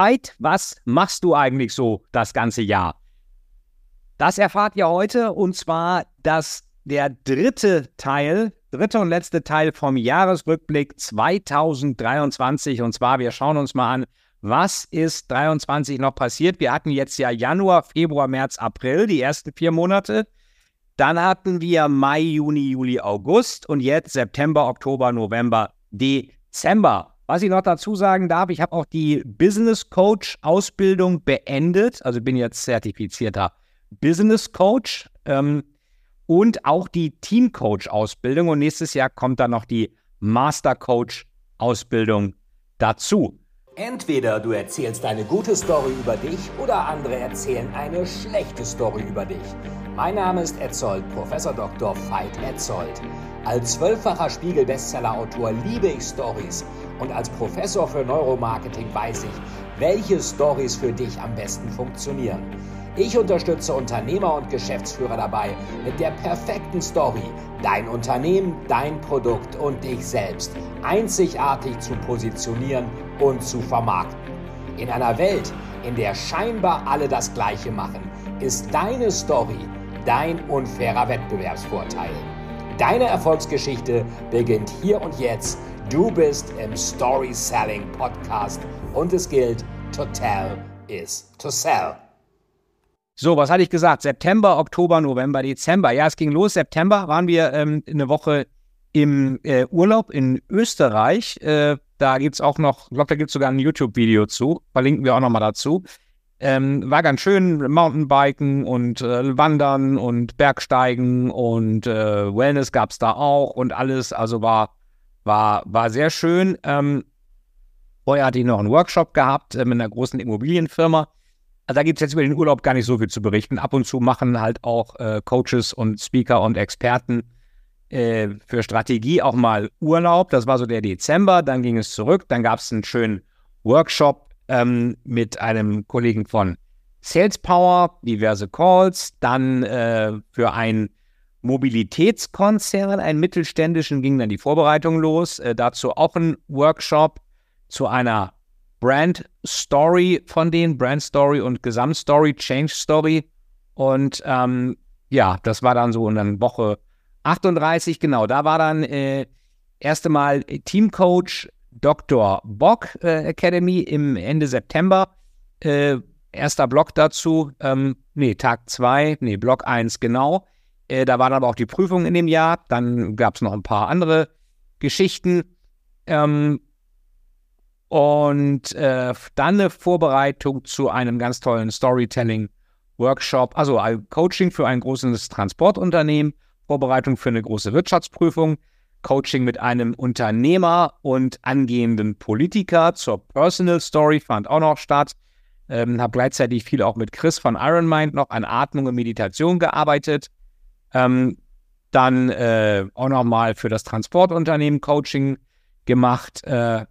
Veit, was machst du eigentlich so das ganze Jahr? Das erfahrt ihr heute und zwar dass der dritte Teil, dritte und letzte Teil vom Jahresrückblick 2023 und zwar wir schauen uns mal an, was ist 23 noch passiert? Wir hatten jetzt ja Januar, Februar, März, April, die ersten vier Monate. Dann hatten wir Mai, Juni, Juli, August und jetzt September, Oktober, November, Dezember. Was ich noch dazu sagen darf, ich habe auch die Business Coach Ausbildung beendet, also bin jetzt zertifizierter Business Coach ähm, und auch die Team Coach Ausbildung und nächstes Jahr kommt dann noch die Master Coach Ausbildung dazu. Entweder du erzählst eine gute Story über dich oder andere erzählen eine schlechte Story über dich. Mein Name ist Etzold, Professor Dr. Veit Etzold. Als zwölffacher Spiegel-Bestseller-Autor liebe ich Stories und als Professor für Neuromarketing weiß ich, welche Stories für dich am besten funktionieren. Ich unterstütze Unternehmer und Geschäftsführer dabei, mit der perfekten Story dein Unternehmen, dein Produkt und dich selbst einzigartig zu positionieren und zu vermarkten. In einer Welt, in der scheinbar alle das Gleiche machen, ist deine Story dein unfairer Wettbewerbsvorteil. Deine Erfolgsgeschichte beginnt hier und jetzt. Du bist im Story Selling Podcast und es gilt, to tell is to sell. So, was hatte ich gesagt? September, Oktober, November, Dezember. Ja, es ging los. September waren wir ähm, eine Woche im äh, Urlaub in Österreich. Äh, da gibt es auch noch, ich glaube, da gibt es sogar ein YouTube-Video zu. Verlinken wir auch nochmal dazu. Ähm, war ganz schön, Mountainbiken und äh, Wandern und Bergsteigen und äh, Wellness gab es da auch und alles. Also war, war, war sehr schön. Ähm, vorher hatte ich noch einen Workshop gehabt äh, mit einer großen Immobilienfirma. Also da gibt es jetzt über den Urlaub gar nicht so viel zu berichten. Ab und zu machen halt auch äh, Coaches und Speaker und Experten äh, für Strategie auch mal Urlaub. Das war so der Dezember. Dann ging es zurück. Dann gab es einen schönen Workshop ähm, mit einem Kollegen von Sales Power, diverse Calls. Dann äh, für einen Mobilitätskonzern, einen mittelständischen, ging dann die Vorbereitung los. Äh, dazu auch ein Workshop zu einer Brand Story von denen, Brand Story und Gesamtstory, Change Story. Und ähm, ja, das war dann so in der Woche 38, genau. Da war dann äh, erste Mal Teamcoach Dr. Bock äh, Academy im Ende September. Äh, erster Block dazu, ähm, nee, Tag 2, nee, Block 1 genau. Äh, da waren aber auch die Prüfungen in dem Jahr. Dann gab es noch ein paar andere Geschichten. Ähm, und äh, dann eine Vorbereitung zu einem ganz tollen Storytelling-Workshop, also Coaching für ein großes Transportunternehmen, Vorbereitung für eine große Wirtschaftsprüfung, Coaching mit einem Unternehmer und angehenden Politiker zur Personal Story fand auch noch statt. Ähm, habe gleichzeitig viel auch mit Chris von Ironmind noch an Atmung und Meditation gearbeitet. Ähm, dann äh, auch nochmal für das Transportunternehmen Coaching gemacht. Äh,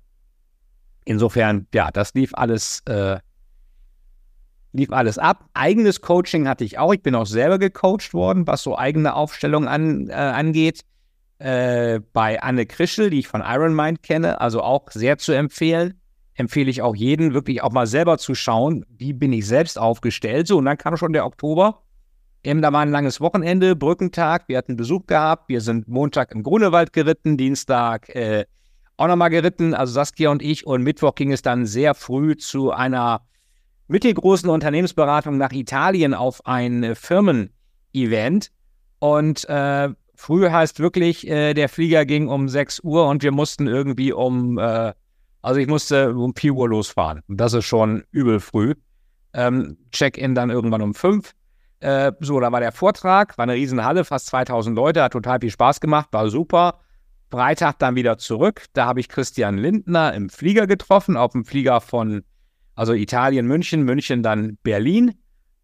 Insofern, ja, das lief alles, äh, lief alles ab. Eigenes Coaching hatte ich auch. Ich bin auch selber gecoacht worden, was so eigene Aufstellung an, äh, angeht. Äh, bei Anne Krischel, die ich von Ironmind kenne, also auch sehr zu empfehlen. Empfehle ich auch jeden, wirklich auch mal selber zu schauen, wie bin ich selbst aufgestellt. So, und dann kam schon der Oktober. Eben, da war ein langes Wochenende, Brückentag. Wir hatten Besuch gehabt. Wir sind Montag im Grunewald geritten, Dienstag äh, auch nochmal geritten, also Saskia und ich. Und Mittwoch ging es dann sehr früh zu einer mittelgroßen Unternehmensberatung nach Italien auf ein Firmen-Event. Und äh, früh heißt wirklich, äh, der Flieger ging um 6 Uhr und wir mussten irgendwie um, äh, also ich musste um 4 Uhr losfahren. Das ist schon übel früh. Ähm, Check-in dann irgendwann um 5. Äh, so, da war der Vortrag, war eine Riesenhalle, fast 2000 Leute, hat total viel Spaß gemacht, war super. Freitag dann wieder zurück. Da habe ich Christian Lindner im Flieger getroffen, auf dem Flieger von, also Italien, München, München dann Berlin.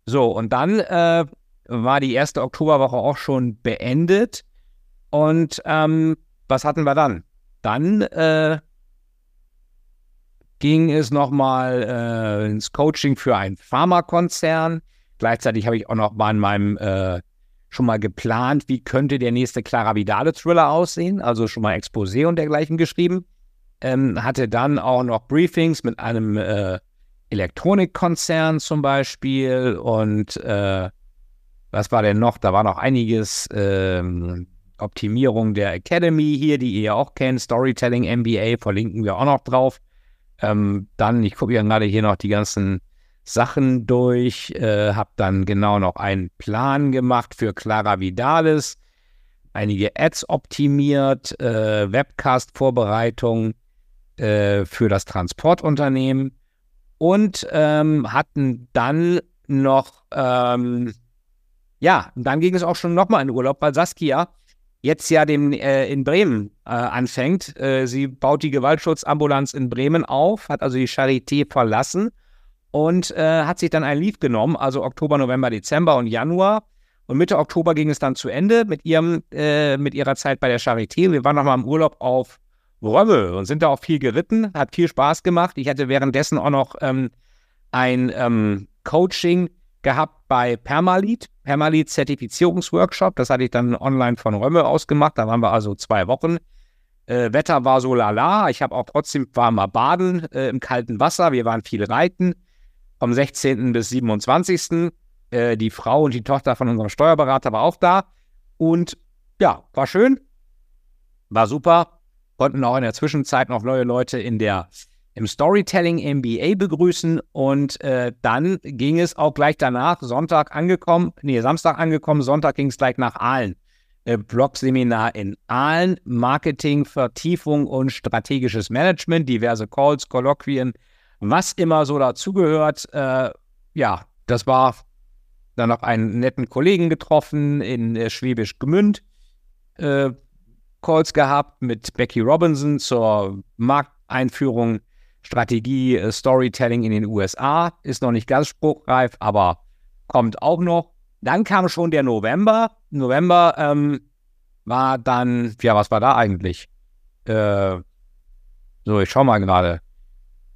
So, und dann äh, war die erste Oktoberwoche auch schon beendet. Und ähm, was hatten wir dann? Dann äh, ging es nochmal äh, ins Coaching für einen Pharmakonzern. Gleichzeitig habe ich auch noch mal in meinem äh, schon mal geplant, wie könnte der nächste Clara Vidale-Thriller aussehen, also schon mal Exposé und dergleichen geschrieben. Ähm, hatte dann auch noch Briefings mit einem äh, Elektronikkonzern zum Beispiel und äh, was war denn noch? Da war noch einiges. Ähm, Optimierung der Academy hier, die ihr ja auch kennt, Storytelling MBA, verlinken wir auch noch drauf. Ähm, dann, ich gucke ja gerade hier noch die ganzen Sachen durch, äh, habe dann genau noch einen Plan gemacht für Clara Vidalis, einige Ads optimiert, äh, Webcast-Vorbereitung äh, für das Transportunternehmen. Und ähm, hatten dann noch, ähm, ja, dann ging es auch schon nochmal in Urlaub, weil Saskia jetzt ja dem, äh, in Bremen äh, anfängt. Äh, sie baut die Gewaltschutzambulanz in Bremen auf, hat also die Charité verlassen und äh, hat sich dann ein Leave genommen, also Oktober, November, Dezember und Januar. Und Mitte Oktober ging es dann zu Ende mit, ihrem, äh, mit ihrer Zeit bei der Charité. Wir waren nochmal im Urlaub auf Römmel und sind da auch viel geritten, hat viel Spaß gemacht. Ich hatte währenddessen auch noch ähm, ein ähm, Coaching gehabt bei Permalit, Permalit Zertifizierungsworkshop. Das hatte ich dann online von Römmel ausgemacht. Da waren wir also zwei Wochen. Äh, Wetter war so lala. Ich habe auch trotzdem war mal baden äh, im kalten Wasser. Wir waren viel reiten. Vom 16. bis 27. Äh, die Frau und die Tochter von unserem Steuerberater war auch da. Und ja, war schön. War super. Konnten auch in der Zwischenzeit noch neue Leute in der im Storytelling MBA begrüßen und äh, dann ging es auch gleich danach, Sonntag angekommen, nee, Samstag angekommen, Sonntag ging es gleich nach Aalen. Äh, Blog-Seminar in Aalen, Marketing, Vertiefung und strategisches Management, diverse Calls, Kolloquien, was immer so dazugehört. Äh, ja, das war dann noch einen netten Kollegen getroffen in äh, Schwäbisch Gmünd. Äh, Calls gehabt mit Becky Robinson zur Markteinführung Strategie äh, Storytelling in den USA. Ist noch nicht ganz spruchreif, aber kommt auch noch. Dann kam schon der November. November ähm, war dann, ja, was war da eigentlich? Äh, so, ich schau mal gerade.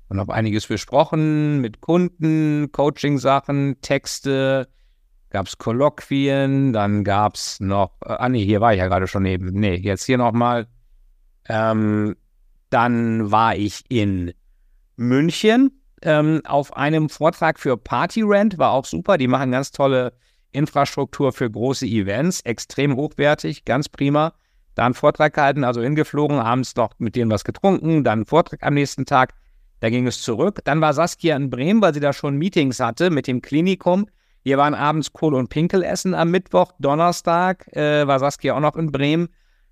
Und habe einiges besprochen mit Kunden, Coaching-Sachen, Texte, gab es Kolloquien, dann gab es noch, äh, ah nee, hier war ich ja gerade schon eben, nee, jetzt hier nochmal. Ähm, dann war ich in München ähm, auf einem Vortrag für Party Rent, war auch super. Die machen ganz tolle Infrastruktur für große Events, extrem hochwertig, ganz prima. Da einen Vortrag gehalten, also hingeflogen, abends noch mit denen was getrunken, dann einen Vortrag am nächsten Tag. Da ging es zurück. Dann war Saskia in Bremen, weil sie da schon Meetings hatte mit dem Klinikum. Wir waren abends Kohl und Pinkel essen am Mittwoch, Donnerstag äh, war Saskia auch noch in Bremen.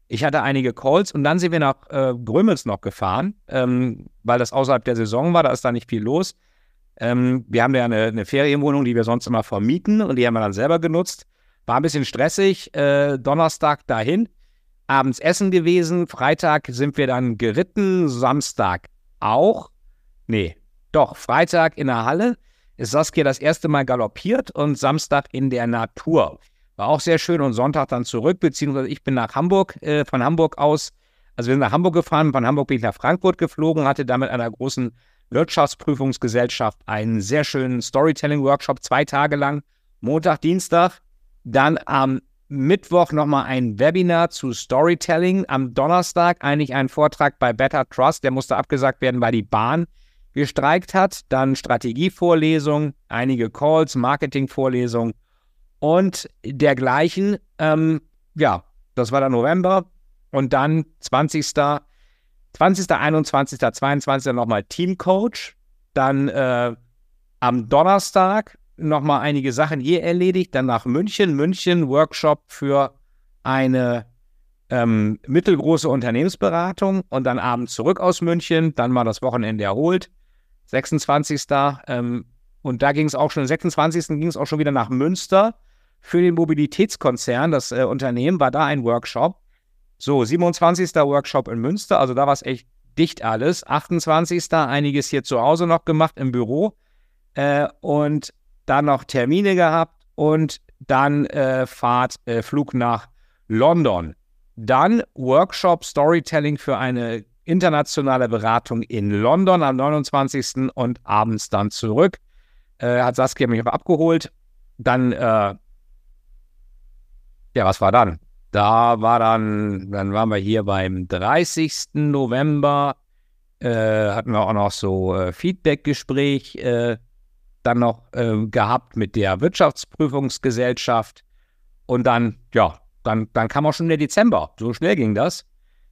Ich hatte einige Calls und dann sind wir nach äh, Grömels noch gefahren, ähm, weil das außerhalb der Saison war, da ist da nicht viel los. Ähm, wir haben ja eine, eine, Ferienwohnung, die wir sonst immer vermieten und die haben wir dann selber genutzt. War ein bisschen stressig. Äh, Donnerstag dahin, abends essen gewesen. Freitag sind wir dann geritten, Samstag auch. Nee, doch, Freitag in der Halle ist Saskia das erste Mal galoppiert und Samstag in der Natur. War auch sehr schön und Sonntag dann zurück, beziehungsweise ich bin nach Hamburg, äh, von Hamburg aus, also wir sind nach Hamburg gefahren, von Hamburg bin ich nach Frankfurt geflogen, hatte da mit einer großen Wirtschaftsprüfungsgesellschaft einen sehr schönen Storytelling-Workshop, zwei Tage lang, Montag, Dienstag, dann am Mittwoch nochmal ein Webinar zu Storytelling, am Donnerstag eigentlich ein Vortrag bei Better Trust, der musste abgesagt werden, weil die Bahn gestreikt hat, dann Strategievorlesung, einige Calls, Marketingvorlesungen und dergleichen. Ähm, ja, das war der November und dann 20. 20., 21., 22. nochmal Teamcoach. Dann äh, am Donnerstag nochmal einige Sachen hier erledigt. Dann nach München, München Workshop für eine ähm, mittelgroße Unternehmensberatung und dann abends zurück aus München. Dann mal das Wochenende erholt. 26. Ähm, und da ging es auch schon, 26. ging es auch schon wieder nach Münster für den Mobilitätskonzern, das äh, Unternehmen, war da ein Workshop. So, 27. Workshop in Münster, also da war es echt dicht alles. 28. einiges hier zu Hause noch gemacht im Büro äh, und dann noch Termine gehabt und dann äh, Fahrt, äh, Flug nach London. Dann Workshop Storytelling für eine internationale Beratung in London am 29. und abends dann zurück. Äh, hat Saskia mich aber abgeholt. Dann äh, ja, was war dann? Da war dann, dann waren wir hier beim 30. November. äh, hatten wir auch noch so äh, Feedback-Gespräch äh, dann noch äh, gehabt mit der Wirtschaftsprüfungsgesellschaft. Und dann, ja, dann, dann kam auch schon der Dezember. So schnell ging das.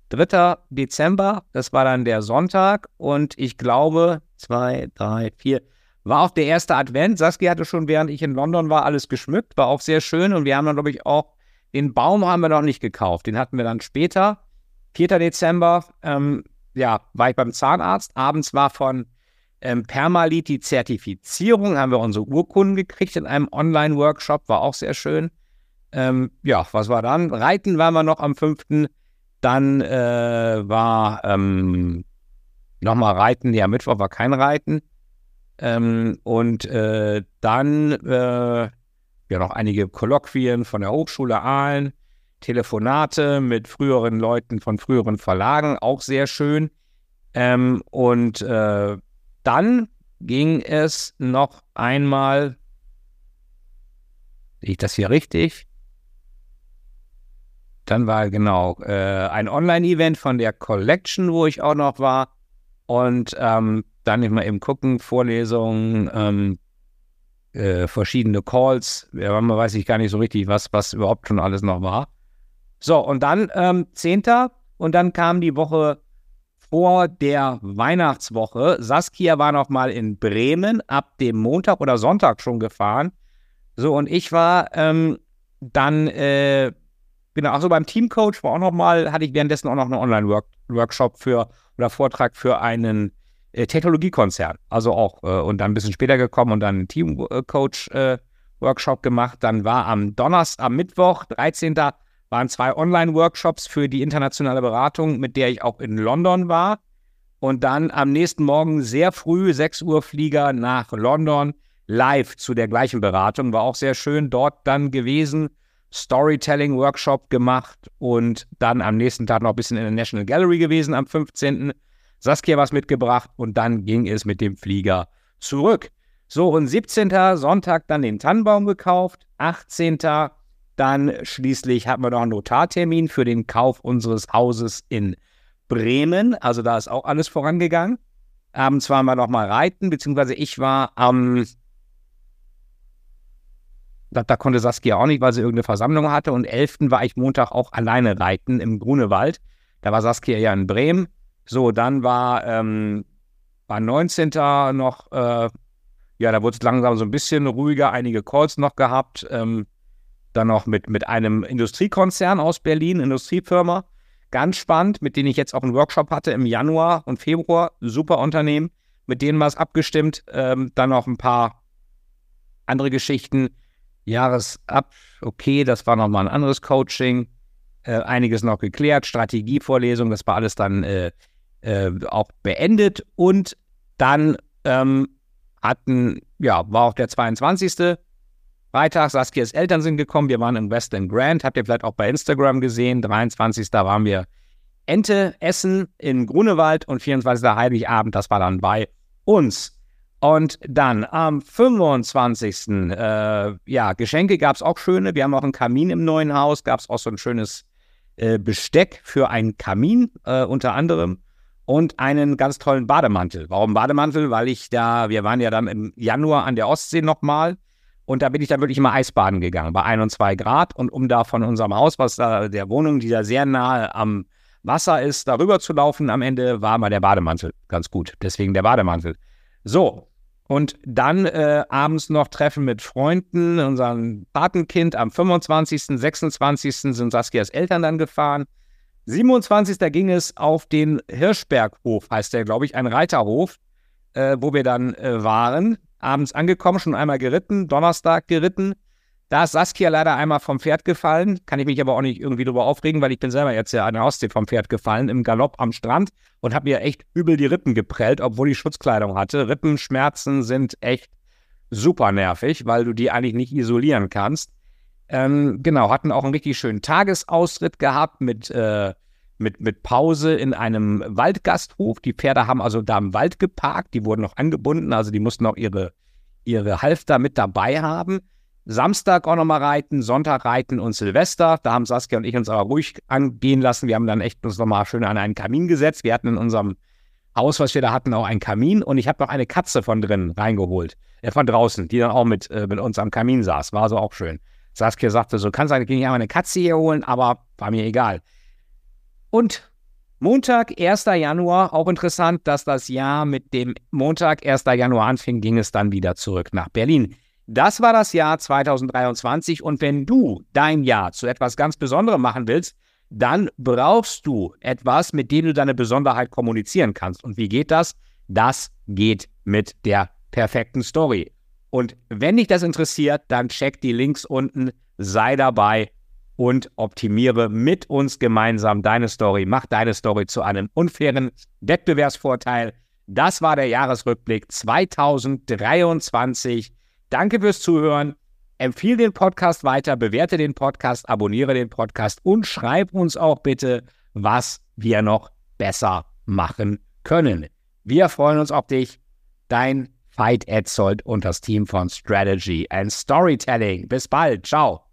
3. Dezember, das war dann der Sonntag. Und ich glaube, zwei, drei, vier, war auch der erste Advent. Saskia hatte schon, während ich in London war, alles geschmückt. War auch sehr schön. Und wir haben dann, glaube ich, auch den Baum haben wir noch nicht gekauft. Den hatten wir dann später. 4. Dezember, ähm, ja, war ich beim Zahnarzt. Abends war von ähm, Permalit die Zertifizierung. Haben wir unsere Urkunden gekriegt in einem Online-Workshop. War auch sehr schön. Ähm, ja, was war dann? Reiten waren wir noch am 5. Dann äh, war ähm, nochmal Reiten. Ja, Mittwoch war kein Reiten. Ähm, und äh, dann äh, ja noch einige Kolloquien von der Hochschule Aalen, Telefonate mit früheren Leuten von früheren Verlagen, auch sehr schön. Ähm, und äh, dann ging es noch einmal, sehe ich das hier richtig? Dann war genau äh, ein Online-Event von der Collection, wo ich auch noch war. Und ähm, dann nicht mal eben gucken, Vorlesungen, ähm, äh, verschiedene Calls. Ja, man weiß ich gar nicht so richtig, was, was überhaupt schon alles noch war. So, und dann ähm, 10. Und dann kam die Woche vor der Weihnachtswoche. Saskia war noch mal in Bremen, ab dem Montag oder Sonntag schon gefahren. So, und ich war ähm, dann, äh, genau, also beim Teamcoach war auch noch mal, hatte ich währenddessen auch noch einen Online-Workshop für oder Vortrag für einen Technologiekonzern. Also auch, äh, und dann ein bisschen später gekommen und dann einen Teamcoach-Workshop äh, gemacht. Dann war am Donnerstag, am Mittwoch, 13. waren zwei Online-Workshops für die internationale Beratung, mit der ich auch in London war. Und dann am nächsten Morgen sehr früh, 6 Uhr Flieger nach London, live zu der gleichen Beratung. War auch sehr schön dort dann gewesen. Storytelling-Workshop gemacht und dann am nächsten Tag noch ein bisschen in der National Gallery gewesen am 15. Saskia was mitgebracht und dann ging es mit dem Flieger zurück. So, und 17. Sonntag dann den Tannenbaum gekauft. 18. Dann schließlich hatten wir noch einen Notartermin für den Kauf unseres Hauses in Bremen. Also da ist auch alles vorangegangen. Abends waren wir noch mal reiten, beziehungsweise ich war am, da, da, konnte Saskia auch nicht, weil sie irgendeine Versammlung hatte. Und 11. war ich Montag auch alleine reiten im Grunewald. Da war Saskia ja in Bremen. So, dann war, ähm, war 19. noch, äh, ja, da wurde es langsam so ein bisschen ruhiger, einige Calls noch gehabt. Ähm, dann noch mit, mit einem Industriekonzern aus Berlin, Industriefirma. Ganz spannend, mit denen ich jetzt auch einen Workshop hatte im Januar und Februar. Super Unternehmen, mit denen war es abgestimmt. Ähm, dann noch ein paar andere Geschichten. Jahresab, okay, das war nochmal ein anderes Coaching. Äh, einiges noch geklärt, Strategievorlesung, das war alles dann äh, äh, auch beendet und dann ähm, hatten, ja, war auch der 22. Freitag, Saskias Eltern sind gekommen, wir waren in West End Grand, habt ihr vielleicht auch bei Instagram gesehen, 23. waren wir Ente essen in Grunewald und 24. Heiligabend, das war dann bei uns. Und dann am 25. Äh, ja, Geschenke gab es auch schöne. Wir haben auch einen Kamin im neuen Haus, gab es auch so ein schönes äh, Besteck für einen Kamin äh, unter anderem und einen ganz tollen Bademantel. Warum Bademantel? Weil ich da, wir waren ja dann im Januar an der Ostsee nochmal und da bin ich dann wirklich immer Eisbaden gegangen bei 1 und 2 Grad und um da von unserem Haus, was da der Wohnung, die da sehr nahe am Wasser ist, darüber zu laufen, am Ende war mal der Bademantel ganz gut. Deswegen der Bademantel. So, und dann äh, abends noch Treffen mit Freunden, unserem Patenkind am 25., 26. sind Saskias Eltern dann gefahren. 27. ging es auf den Hirschberghof, heißt der, glaube ich, ein Reiterhof, äh, wo wir dann äh, waren. Abends angekommen, schon einmal geritten, Donnerstag geritten. Da ist Saskia leider einmal vom Pferd gefallen. Kann ich mich aber auch nicht irgendwie darüber aufregen, weil ich bin selber jetzt ja an der Ostsee vom Pferd gefallen, im Galopp am Strand und habe mir echt übel die Rippen geprellt, obwohl ich Schutzkleidung hatte. Rippenschmerzen sind echt super nervig, weil du die eigentlich nicht isolieren kannst. Ähm, genau, hatten auch einen richtig schönen Tagesaustritt gehabt mit, äh, mit, mit Pause in einem Waldgasthof. Die Pferde haben also da im Wald geparkt, die wurden noch angebunden, also die mussten auch ihre, ihre Halfter mit dabei haben. Samstag auch nochmal reiten, Sonntag reiten und Silvester. Da haben Saskia und ich uns aber ruhig angehen lassen. Wir haben dann echt uns nochmal schön an einen Kamin gesetzt. Wir hatten in unserem Haus, was wir da hatten, auch einen Kamin und ich habe noch eine Katze von drin reingeholt, äh, von draußen, die dann auch mit, äh, mit uns am Kamin saß. War so auch schön. Saskia sagte so, kannst du eigentlich einmal eine Katze hier holen, aber war mir egal. Und Montag, 1. Januar, auch interessant, dass das Jahr mit dem Montag, 1. Januar anfing, ging es dann wieder zurück nach Berlin. Das war das Jahr 2023 und wenn du dein Jahr zu etwas ganz Besonderem machen willst, dann brauchst du etwas, mit dem du deine Besonderheit kommunizieren kannst. Und wie geht das? Das geht mit der perfekten Story. Und wenn dich das interessiert, dann check die Links unten, sei dabei und optimiere mit uns gemeinsam deine Story. Mach deine Story zu einem unfairen Wettbewerbsvorteil. Das war der Jahresrückblick 2023. Danke fürs Zuhören. Empfehle den Podcast weiter, bewerte den Podcast, abonniere den Podcast und schreib uns auch bitte, was wir noch besser machen können. Wir freuen uns auf dich. Dein Veit Etzold und das Team von Strategy and Storytelling. Bis bald. Ciao.